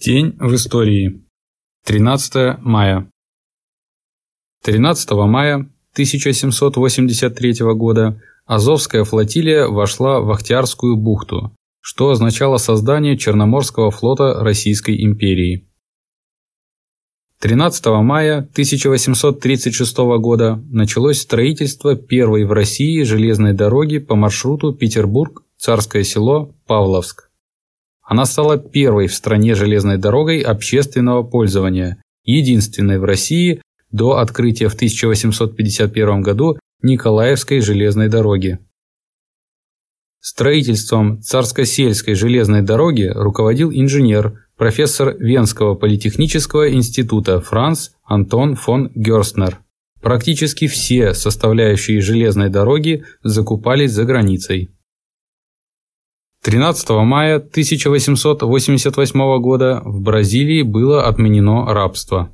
День в истории. 13 мая. 13 мая 1783 года Азовская флотилия вошла в Ахтиарскую бухту, что означало создание Черноморского флота Российской империи. 13 мая 1836 года началось строительство первой в России железной дороги по маршруту Петербург, Царское село, Павловск. Она стала первой в стране железной дорогой общественного пользования, единственной в России до открытия в 1851 году Николаевской железной дороги. Строительством Царско-сельской железной дороги руководил инженер, профессор Венского политехнического института Франц Антон фон Герстнер. Практически все составляющие железной дороги закупались за границей. 13 мая 1888 года в Бразилии было отменено рабство.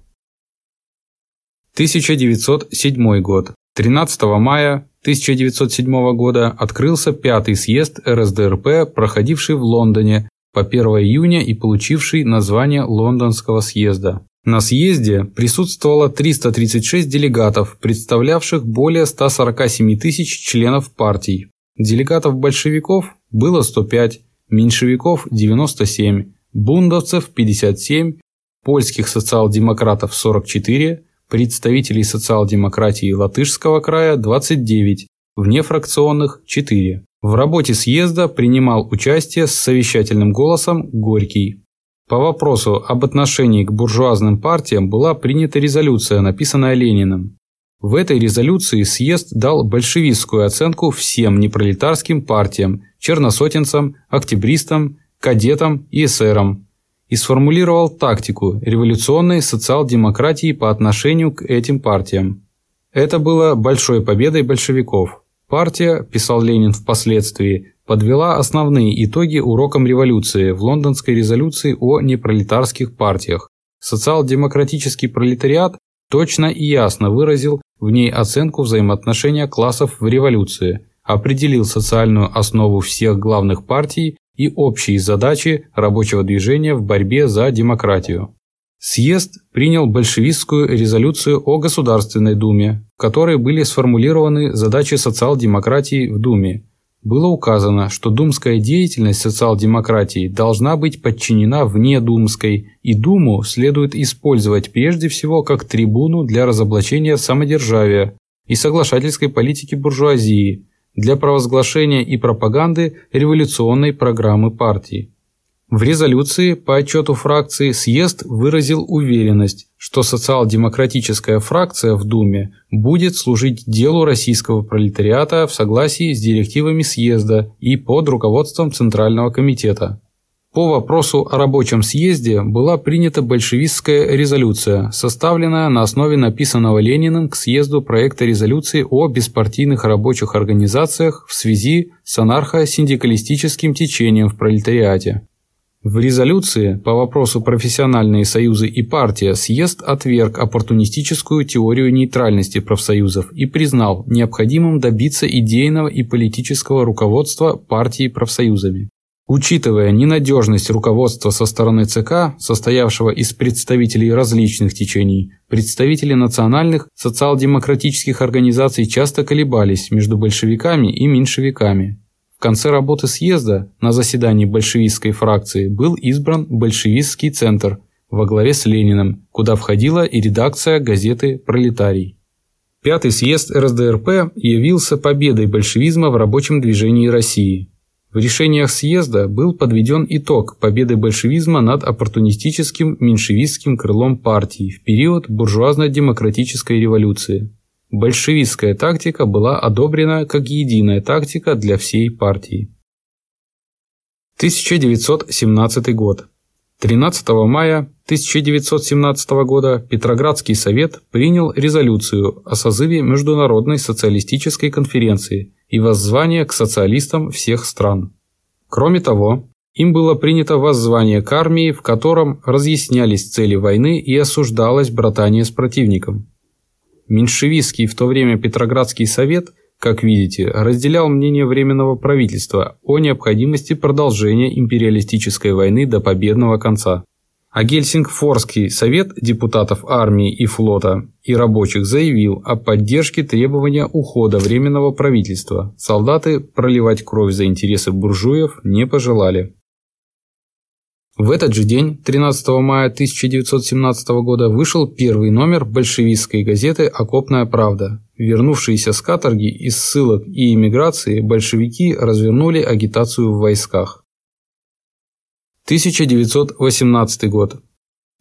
1907 год. 13 мая 1907 года открылся пятый съезд РСДРП, проходивший в Лондоне по 1 июня и получивший название Лондонского съезда. На съезде присутствовало 336 делегатов, представлявших более 147 тысяч членов партий. Делегатов большевиков было 105, меньшевиков – 97, бундовцев – 57, польских социал-демократов – 44, представителей социал-демократии Латышского края – 29, внефракционных – 4. В работе съезда принимал участие с совещательным голосом Горький. По вопросу об отношении к буржуазным партиям была принята резолюция, написанная Лениным. В этой резолюции съезд дал большевистскую оценку всем непролетарским партиям, черносотенцам, октябристам, кадетам и эсерам и сформулировал тактику революционной социал-демократии по отношению к этим партиям. Это было большой победой большевиков. Партия, писал Ленин впоследствии, подвела основные итоги урокам революции в лондонской резолюции о непролетарских партиях. Социал-демократический пролетариат точно и ясно выразил в ней оценку взаимоотношения классов в революции, определил социальную основу всех главных партий и общие задачи рабочего движения в борьбе за демократию. Съезд принял большевистскую резолюцию о Государственной Думе, в которой были сформулированы задачи социал-демократии в Думе, было указано, что думская деятельность социал-демократии должна быть подчинена внедумской, и Думу следует использовать прежде всего как трибуну для разоблачения самодержавия и соглашательской политики буржуазии, для провозглашения и пропаганды революционной программы партии. В резолюции по отчету фракции съезд выразил уверенность, что социал-демократическая фракция в Думе будет служить делу российского пролетариата в согласии с директивами съезда и под руководством Центрального комитета. По вопросу о рабочем съезде была принята большевистская резолюция, составленная на основе написанного Лениным к съезду проекта резолюции о беспартийных рабочих организациях в связи с анархо-синдикалистическим течением в пролетариате. В резолюции по вопросу профессиональные союзы и партия съезд отверг оппортунистическую теорию нейтральности профсоюзов и признал необходимым добиться идейного и политического руководства партии профсоюзами. Учитывая ненадежность руководства со стороны ЦК, состоявшего из представителей различных течений, представители национальных социал-демократических организаций часто колебались между большевиками и меньшевиками, конце работы съезда на заседании большевистской фракции был избран большевистский центр во главе с Лениным, куда входила и редакция газеты «Пролетарий». Пятый съезд РСДРП явился победой большевизма в рабочем движении России. В решениях съезда был подведен итог победы большевизма над оппортунистическим меньшевистским крылом партии в период буржуазно-демократической революции большевистская тактика была одобрена как единая тактика для всей партии. 1917 год. 13 мая 1917 года Петроградский совет принял резолюцию о созыве Международной социалистической конференции и воззвание к социалистам всех стран. Кроме того, им было принято воззвание к армии, в котором разъяснялись цели войны и осуждалось братание с противником. Меньшевистский в то время Петроградский совет, как видите, разделял мнение Временного правительства о необходимости продолжения империалистической войны до победного конца. А Гельсингфорский совет депутатов армии и флота и рабочих заявил о поддержке требования ухода Временного правительства. Солдаты проливать кровь за интересы буржуев не пожелали. В этот же день, 13 мая 1917 года, вышел первый номер большевистской газеты «Окопная правда». Вернувшиеся с каторги, из ссылок и эмиграции, большевики развернули агитацию в войсках. 1918 год.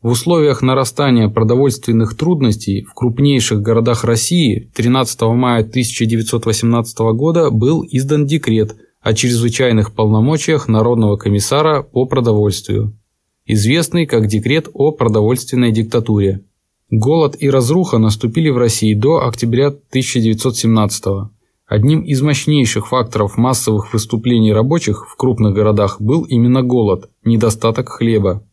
В условиях нарастания продовольственных трудностей в крупнейших городах России 13 мая 1918 года был издан декрет о чрезвычайных полномочиях Народного комиссара по продовольствию, известный как декрет о продовольственной диктатуре. Голод и разруха наступили в России до октября 1917 года. Одним из мощнейших факторов массовых выступлений рабочих в крупных городах был именно голод, недостаток хлеба.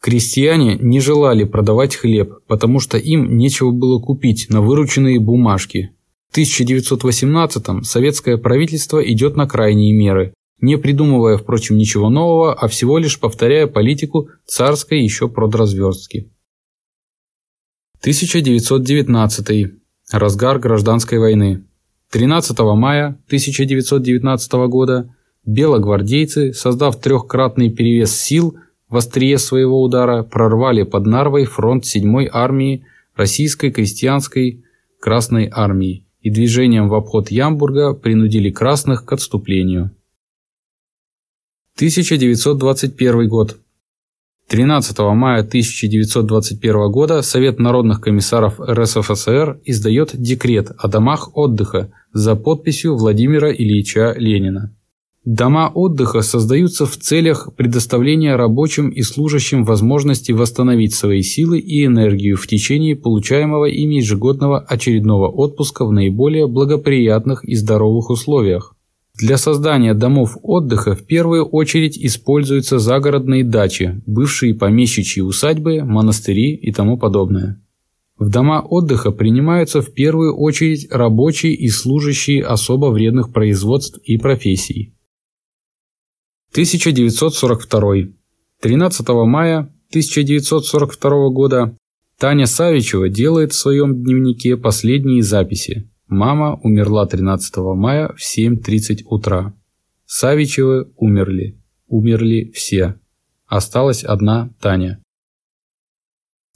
Крестьяне не желали продавать хлеб, потому что им нечего было купить на вырученные бумажки. В 1918-м советское правительство идет на крайние меры, не придумывая, впрочем, ничего нового, а всего лишь повторяя политику царской еще продразверстки. 1919. Разгар гражданской войны. 13 мая 1919 года белогвардейцы, создав трехкратный перевес сил в острие своего удара, прорвали под Нарвой фронт 7-й армии Российской крестьянской Красной армии и движением в обход Ямбурга принудили красных к отступлению. 1921 год. 13 мая 1921 года Совет народных комиссаров РСФСР издает декрет о домах отдыха за подписью Владимира Ильича Ленина. Дома отдыха создаются в целях предоставления рабочим и служащим возможности восстановить свои силы и энергию в течение получаемого ими ежегодного очередного отпуска в наиболее благоприятных и здоровых условиях. Для создания домов отдыха в первую очередь используются загородные дачи, бывшие помещичьи усадьбы, монастыри и тому подобное. В дома отдыха принимаются в первую очередь рабочие и служащие особо вредных производств и профессий. 1942. 13 мая 1942 года Таня Савичева делает в своем дневнике последние записи. Мама умерла 13 мая в 7.30 утра. Савичевы умерли. Умерли все. Осталась одна Таня.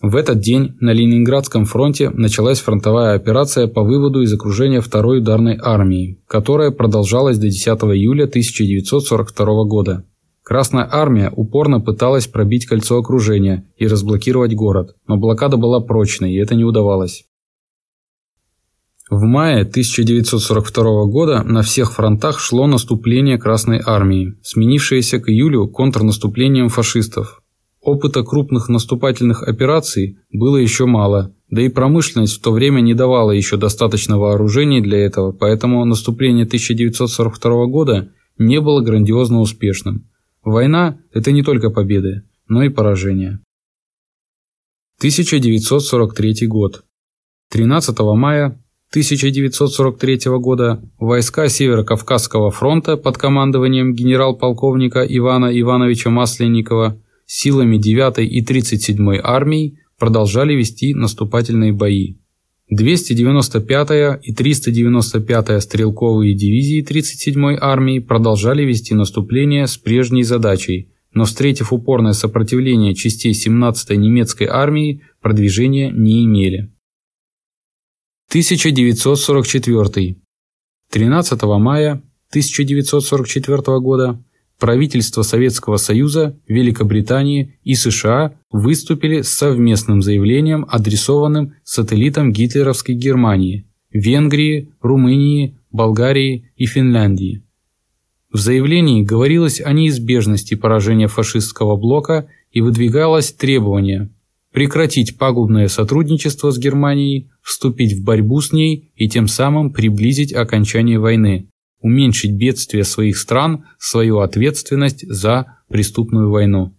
В этот день на Ленинградском фронте началась фронтовая операция по выводу из окружения второй ударной армии, которая продолжалась до 10 июля 1942 года. Красная армия упорно пыталась пробить кольцо окружения и разблокировать город, но блокада была прочной, и это не удавалось. В мае 1942 года на всех фронтах шло наступление Красной Армии, сменившееся к июлю контрнаступлением фашистов. Опыта крупных наступательных операций было еще мало, да и промышленность в то время не давала еще достаточно вооружений для этого, поэтому наступление 1942 года не было грандиозно успешным. Война – это не только победы, но и поражения. 1943 год. 13 мая 1943 года войска Северо-Кавказского фронта под командованием генерал-полковника Ивана Ивановича Масленникова силами 9 и 37 армий продолжали вести наступательные бои. 295-я и 395-я стрелковые дивизии 37-й армии продолжали вести наступление с прежней задачей, но встретив упорное сопротивление частей 17-й немецкой армии, продвижения не имели. 1944. 13 мая 1944 года правительства Советского Союза, Великобритании и США выступили с совместным заявлением, адресованным сателлитам гитлеровской Германии, Венгрии, Румынии, Болгарии и Финляндии. В заявлении говорилось о неизбежности поражения фашистского блока и выдвигалось требование прекратить пагубное сотрудничество с Германией, вступить в борьбу с ней и тем самым приблизить окончание войны, уменьшить бедствия своих стран, свою ответственность за преступную войну.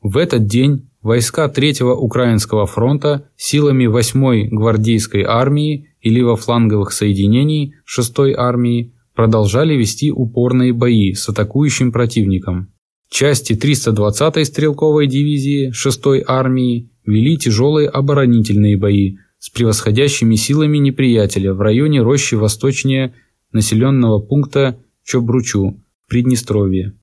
В этот день войска Третьего Украинского фронта силами 8-й гвардейской армии и левофланговых соединений 6-й армии продолжали вести упорные бои с атакующим противником. Части 320-й стрелковой дивизии 6-й армии вели тяжелые оборонительные бои с превосходящими силами неприятеля в районе рощи восточнее населенного пункта Чобручу в Приднестровье.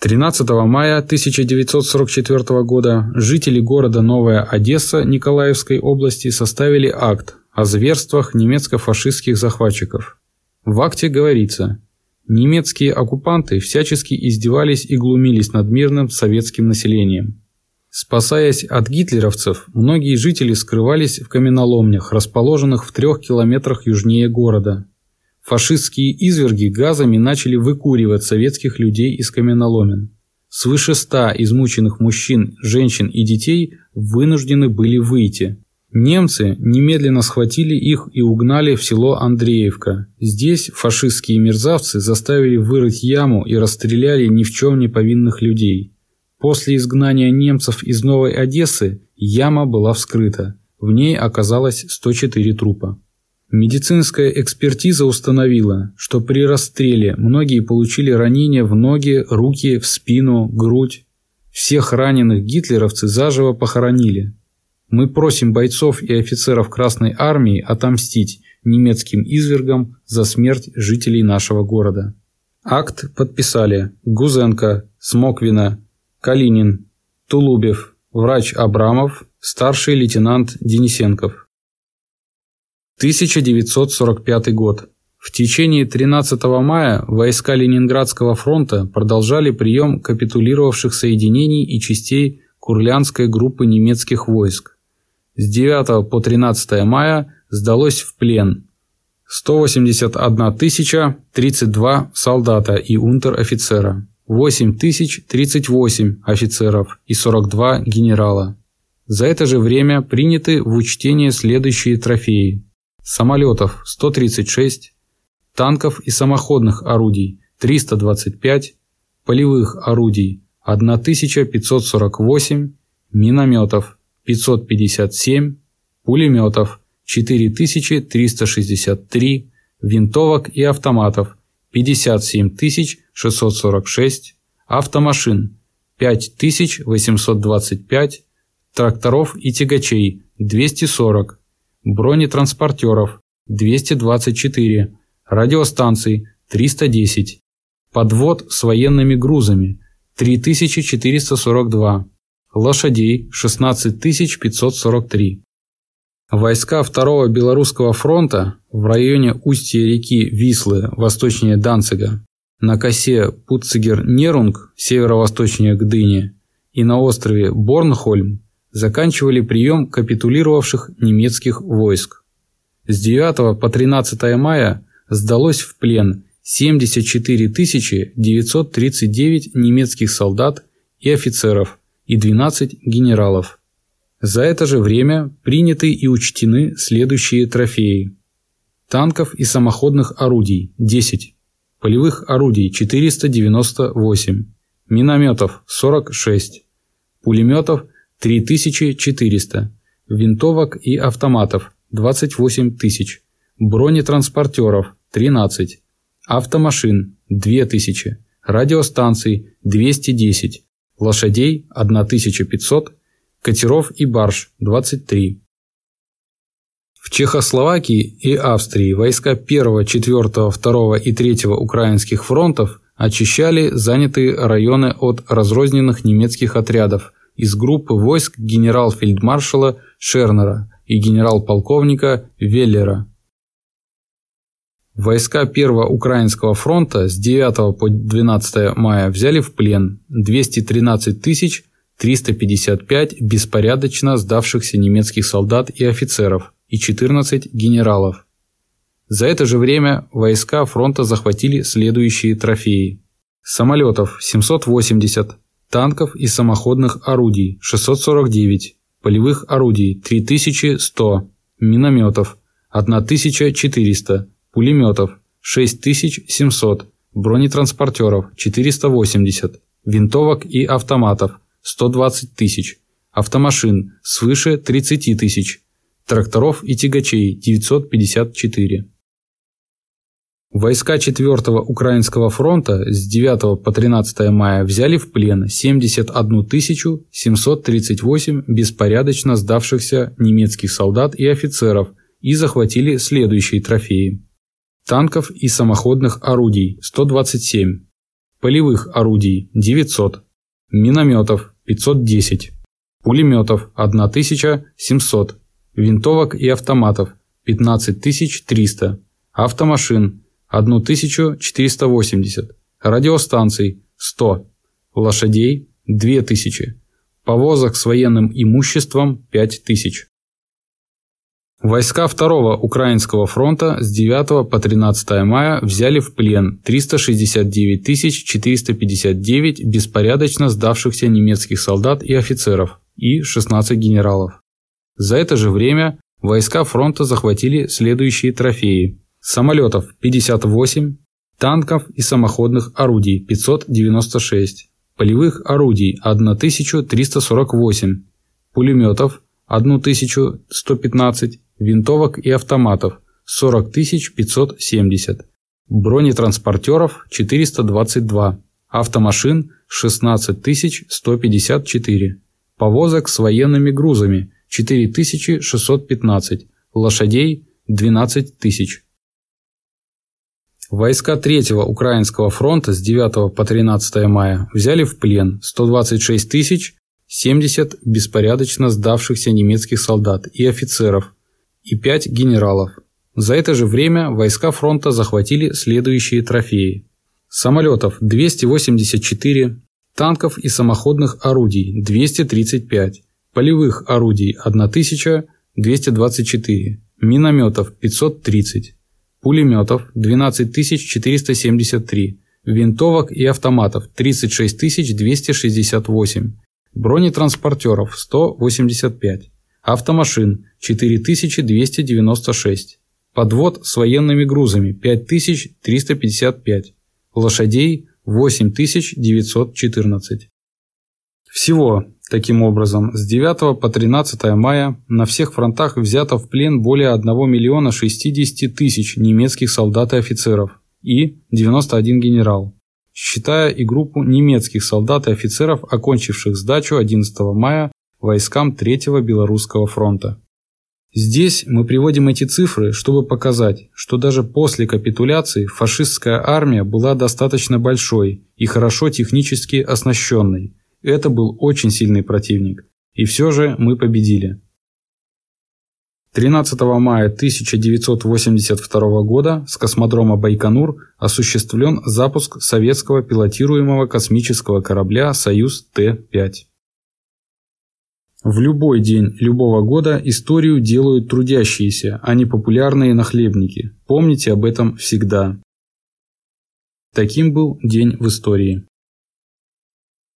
13 мая 1944 года жители города Новая Одесса Николаевской области составили акт о зверствах немецко-фашистских захватчиков. В акте говорится, немецкие оккупанты всячески издевались и глумились над мирным советским населением. Спасаясь от гитлеровцев, многие жители скрывались в каменоломнях, расположенных в трех километрах южнее города. Фашистские изверги газами начали выкуривать советских людей из каменоломен. Свыше ста измученных мужчин, женщин и детей вынуждены были выйти. Немцы немедленно схватили их и угнали в село Андреевка. Здесь фашистские мерзавцы заставили вырыть яму и расстреляли ни в чем не повинных людей. После изгнания немцев из Новой Одессы яма была вскрыта. В ней оказалось 104 трупа. Медицинская экспертиза установила, что при расстреле многие получили ранения в ноги, руки, в спину, грудь. Всех раненых гитлеровцы заживо похоронили. Мы просим бойцов и офицеров Красной Армии отомстить немецким извергам за смерть жителей нашего города. Акт подписали Гузенко, Смоквина, Калинин, Тулубев, врач Абрамов, старший лейтенант Денисенков. 1945 год. В течение 13 мая войска Ленинградского фронта продолжали прием капитулировавших соединений и частей Курлянской группы немецких войск. С 9 по 13 мая сдалось в плен 181 032 солдата и унтер-офицера. 8038 офицеров и 42 генерала. За это же время приняты в учтение следующие трофеи. Самолетов 136, танков и самоходных орудий 325, полевых орудий 1548, минометов 557, пулеметов 4363, винтовок и автоматов 57 646, автомашин 5825, тракторов и тягачей 240, бронетранспортеров 224, радиостанций 310, подвод с военными грузами 3442, лошадей 16543. Войска Второго Белорусского фронта в районе устья реки Вислы, восточнее Данцига, на косе Пуцигер-Нерунг, северо-восточнее Гдыни, и на острове Борнхольм заканчивали прием капитулировавших немецких войск. С 9 по 13 мая сдалось в плен 74 939 немецких солдат и офицеров и 12 генералов. За это же время приняты и учтены следующие трофеи. Танков и самоходных орудий – 10. Полевых орудий – 498. Минометов – 46. Пулеметов – 3400. Винтовок и автоматов – 28 тысяч. Бронетранспортеров – 13. Автомашин – 2000. Радиостанций – 210. Лошадей – 1500 катеров и барж – 23. В Чехословакии и Австрии войска 1, 4, 2 и 3 украинских фронтов очищали занятые районы от разрозненных немецких отрядов из группы войск генерал-фельдмаршала Шернера и генерал-полковника Веллера. Войска 1 Украинского фронта с 9 по 12 мая взяли в плен 213 тысяч 355 беспорядочно сдавшихся немецких солдат и офицеров и 14 генералов. За это же время войска фронта захватили следующие трофеи. Самолетов 780, танков и самоходных орудий 649, полевых орудий 3100, минометов 1400, пулеметов 6700, бронетранспортеров 480, винтовок и автоматов 120 тысяч, автомашин свыше 30 тысяч, тракторов и тягачей 954. Войска 4-го Украинского фронта с 9 по 13 мая взяли в плен 71 738 беспорядочно сдавшихся немецких солдат и офицеров и захватили следующие трофеи. Танков и самоходных орудий – 127, полевых орудий – 900, минометов – 510, пулеметов – 1700, винтовок и автоматов – 15300, автомашин – 1480, радиостанций – 100, лошадей – 2000, повозок с военным имуществом – 5000. Войска Второго Украинского фронта с 9 по 13 мая взяли в плен 369 459 беспорядочно сдавшихся немецких солдат и офицеров и 16 генералов. За это же время войска фронта захватили следующие трофеи. Самолетов 58, танков и самоходных орудий 596, полевых орудий 1348, пулеметов 1115, винтовок и автоматов 40 570, бронетранспортеров 422, автомашин 16 154, повозок с военными грузами 4615, лошадей 12 тысяч. Войска 3-го Украинского фронта с 9 по 13 мая взяли в плен 126 тысяч 70 беспорядочно сдавшихся немецких солдат и офицеров и 5 генералов. За это же время войска фронта захватили следующие трофеи. Самолетов 284, танков и самоходных орудий 235, полевых орудий 1224, минометов 530, пулеметов 12473, винтовок и автоматов 36268, бронетранспортеров 185, автомашин 4296, подвод с военными грузами 5355, лошадей 8914. Всего, таким образом, с 9 по 13 мая на всех фронтах взято в плен более 1 миллиона 60 тысяч немецких солдат и офицеров и 91 генерал, считая и группу немецких солдат и офицеров, окончивших сдачу 11 мая войскам Третьего Белорусского фронта. Здесь мы приводим эти цифры, чтобы показать, что даже после капитуляции фашистская армия была достаточно большой и хорошо технически оснащенной. Это был очень сильный противник. И все же мы победили. 13 мая 1982 года с космодрома Байконур осуществлен запуск советского пилотируемого космического корабля «Союз-Т-5». В любой день любого года историю делают трудящиеся, а не популярные нахлебники. Помните об этом всегда. Таким был день в истории.